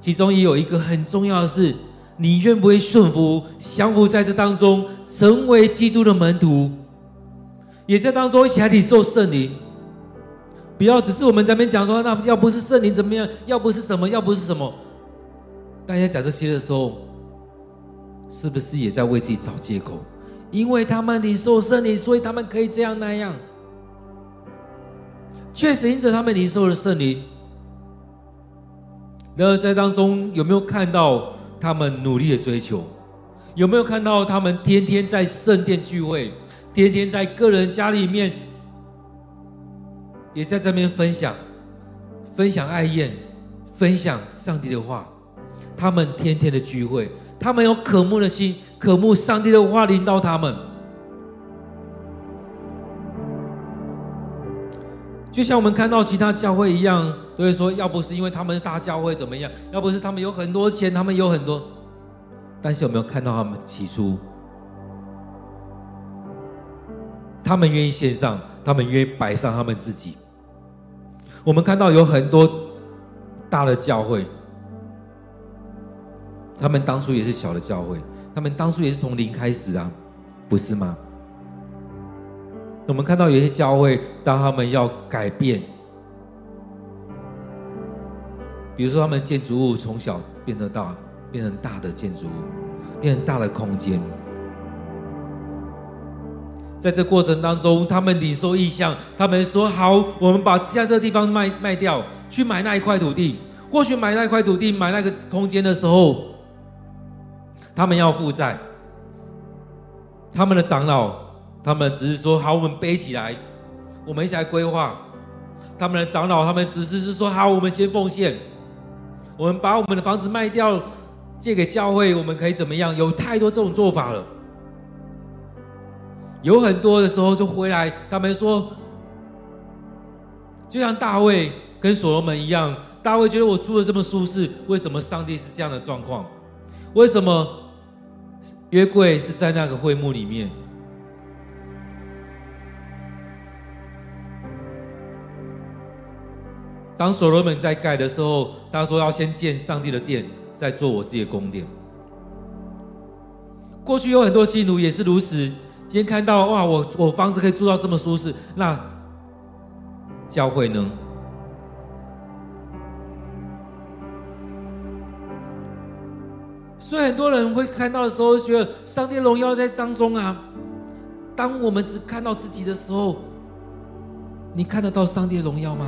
其中也有一个很重要的是，你愿不愿意顺服、降服在这当中，成为基督的门徒，也在当中一起来领受圣灵。不要只是我们在那边讲说，那要不是圣灵怎么样？要不是什么？要不是什么？大家讲这些的时候，是不是也在为自己找借口？因为他们领受圣灵，所以他们可以这样那样。确实，因着他们领受了圣灵，然而在当中有没有看到他们努力的追求？有没有看到他们天天在圣殿聚会，天天在个人家里面，也在这边分享、分享爱宴、分享上帝的话？他们天天的聚会，他们有渴慕的心，渴慕上帝的话领导他们。就像我们看到其他教会一样，都会说，要不是因为他们是大教会怎么样，要不是他们有很多钱，他们有很多。但是有没有看到他们起初，他们愿意献上，他们愿意摆上他们自己。我们看到有很多大的教会。他们当初也是小的教会，他们当初也是从零开始啊，不是吗？我们看到有些教会，当他们要改变，比如说他们建筑物从小变得大，变成大的建筑物，变成大的空间，在这过程当中，他们领受意向，他们说好，我们把现在这个地方卖卖掉，去买那一块土地。或许买那一块土地，买那个空间的时候。他们要负债，他们的长老，他们只是说好，我们背起来，我们一起来规划。他们的长老，他们只是是说好，我们先奉献，我们把我们的房子卖掉，借给教会，我们可以怎么样？有太多这种做法了。有很多的时候就回来，他们说，就像大卫跟所罗门一样，大卫觉得我住的这么舒适，为什么上帝是这样的状况？为什么？约柜是在那个会幕里面。当所罗门在盖的时候，他说要先建上帝的殿，再做我自己的宫殿。过去有很多信徒也是如此，今天看到哇，我我房子可以住到这么舒适，那教会呢？所以很多人会看到的时候，觉得上帝荣耀在当中啊。当我们只看到自己的时候，你看得到上帝的荣耀吗？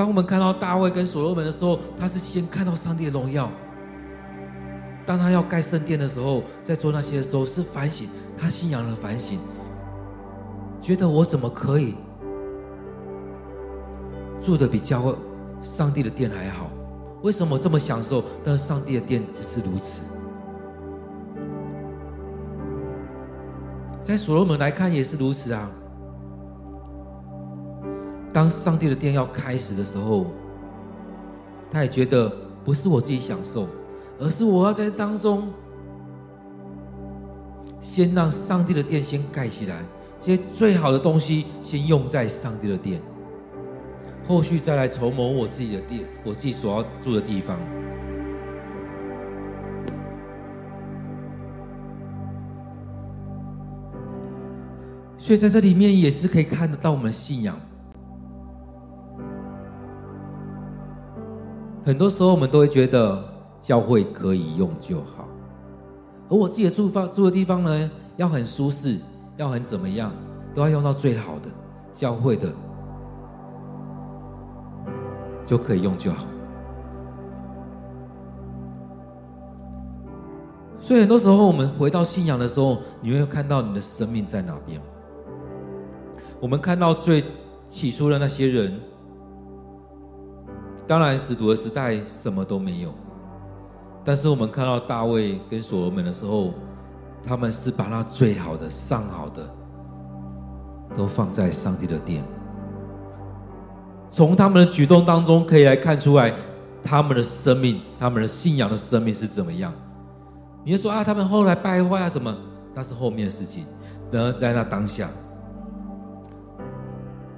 当我们看到大卫跟所罗门的时候，他是先看到上帝的荣耀。当他要盖圣殿的时候，在做那些的时候，是反省他信仰的反省，觉得我怎么可以住得比教会上帝的殿还好？为什么我这么享受？但是上帝的殿只是如此。在所罗门来看也是如此啊。当上帝的殿要开始的时候，他也觉得不是我自己享受，而是我要在当中先让上帝的殿先盖起来，这些最好的东西先用在上帝的殿。后续再来筹谋我自己的殿，我自己所要住的地方。所以在这里面也是可以看得到我们的信仰。很多时候我们都会觉得教会可以用就好，而我自己的住房住的地方呢，要很舒适，要很怎么样，都要用到最好的教会的。就可以用就好。所以很多时候，我们回到信仰的时候，你会看到你的生命在哪边。我们看到最起初的那些人，当然使徒的时代什么都没有，但是我们看到大卫跟所罗门的时候，他们是把那最好的、上好的，都放在上帝的殿。从他们的举动当中可以来看出来，他们的生命、他们的信仰的生命是怎么样。你就说啊，他们后来败坏啊什么？那是后面的事情。然而在那当下，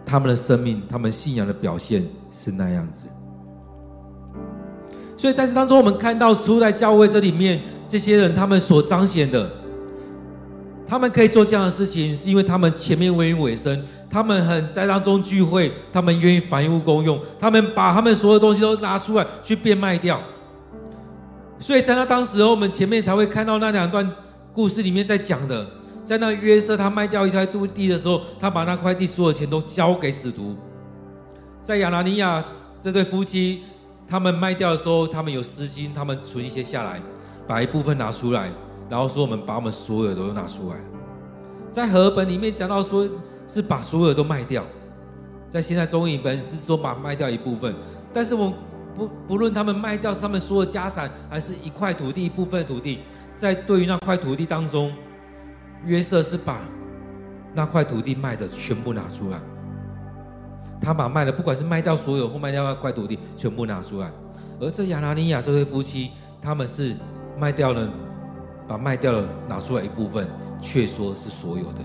他们的生命、他们信仰的表现是那样子。所以在这当中，我们看到初代教会这里面这些人，他们所彰显的，他们可以做这样的事情，是因为他们前面为尾声。他们很在当中聚会，他们愿意凡物公用，他们把他们所有东西都拿出来去变卖掉。所以在那当时，我们前面才会看到那两段故事里面在讲的，在那约瑟他卖掉一块地的时候，他把那块地所有钱都交给使徒。在亚拿尼亚这对夫妻，他们卖掉的时候，他们有私心，他们存一些下来，把一部分拿出来，然后说我们把我们所有的都拿出来。在和本里面讲到说。是把所有都卖掉，在现在中译本是说把卖掉一部分，但是我们不不论他们卖掉他们所有家产，还是一块土地一部分土地，在对于那块土地当中，约瑟是把那块土地卖的全部拿出来，他把卖的不管是卖掉所有或卖掉那块土地全部拿出来，而这亚拿尼亚这对夫妻，他们是卖掉了，把卖掉了拿出来一部分，却说是所有的。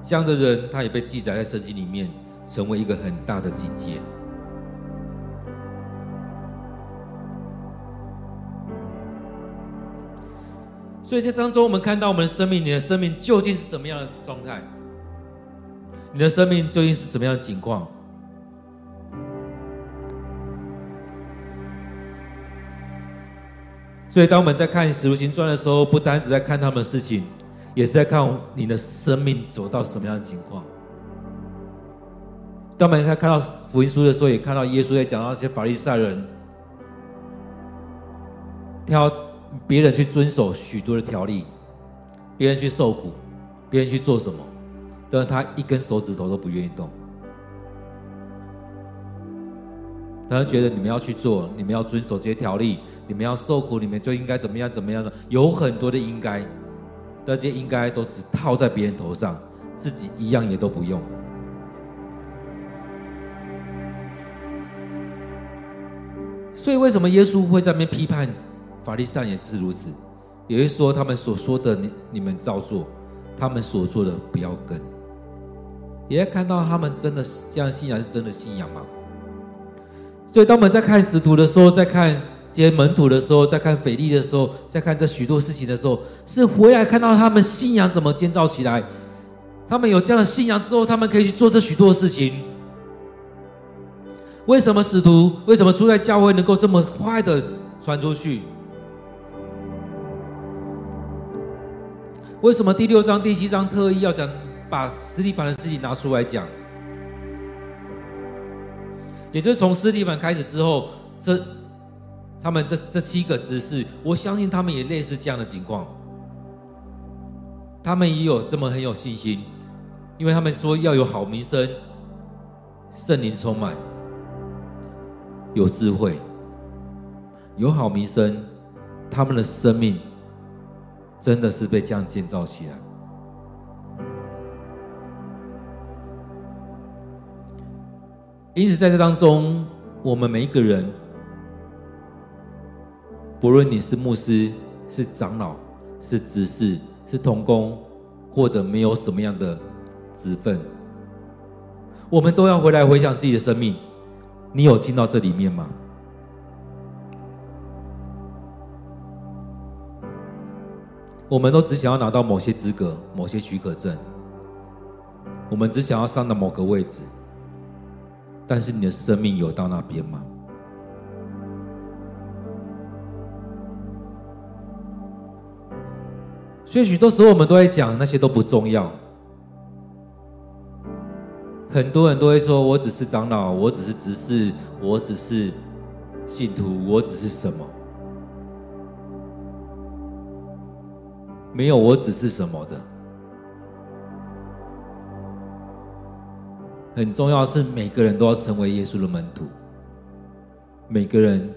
这样的人，他也被记载在圣经里面，成为一个很大的警戒。所以在当中，我们看到我们的生命，你的生命究竟是什么样的状态？你的生命究竟是什么样的情况？所以，当我们在看《使徒行传》的时候，不单只在看他们的事情。也是在看你的生命走到什么样的情况。当我们在看到福音书的时候，也看到耶稣在讲到那些法利赛人，挑别人去遵守许多的条例，别人去受苦，别人去做什么，但是他一根手指头都不愿意动。他就觉得你们要去做，你们要遵守这些条例，你们要受苦，你们就应该怎么样怎么样的，有很多的应该。那些应该都只套在别人头上，自己一样也都不用。所以，为什么耶稣会在那边批判法利上也是如此？也会说他们所说的你你们照做，他们所做的不要跟。也看到他们真的这样信仰是真的信仰吗？所以，当我们在看使徒的时候，在看。这些门徒的时候，在看腓利的时候，在看这许多事情的时候，是回来看到他们信仰怎么建造起来。他们有这样的信仰之后，他们可以去做这许多事情。为什么使徒？为什么初代教会能够这么快的传出去？为什么第六章、第七章特意要讲把斯蒂凡的事情拿出来讲？也就是从斯蒂凡开始之后，这。他们这这七个执事，我相信他们也类似这样的情况。他们也有这么很有信心，因为他们说要有好名声，圣灵充满。有智慧、有好名声，他们的生命真的是被这样建造起来。因此，在这当中，我们每一个人，不论你是牧师、是长老、是执事、是童工，或者没有什么样的职分，我们都要回来回想自己的生命。你有进到这里面吗？我们都只想要拿到某些资格、某些许可证，我们只想要上到某个位置。但是你的生命有到那边吗？所以许多时候我们都在讲那些都不重要。很多人都会说：“我只是长老，我只是执事，我只是信徒，我只是什么？没有，我只是什么的。”很重要是，每个人都要成为耶稣的门徒，每个人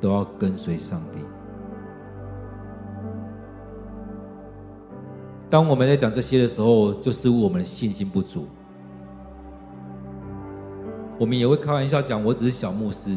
都要跟随上帝。当我们在讲这些的时候，就是我们信心不足。我们也会开玩笑讲：“我只是小牧师。”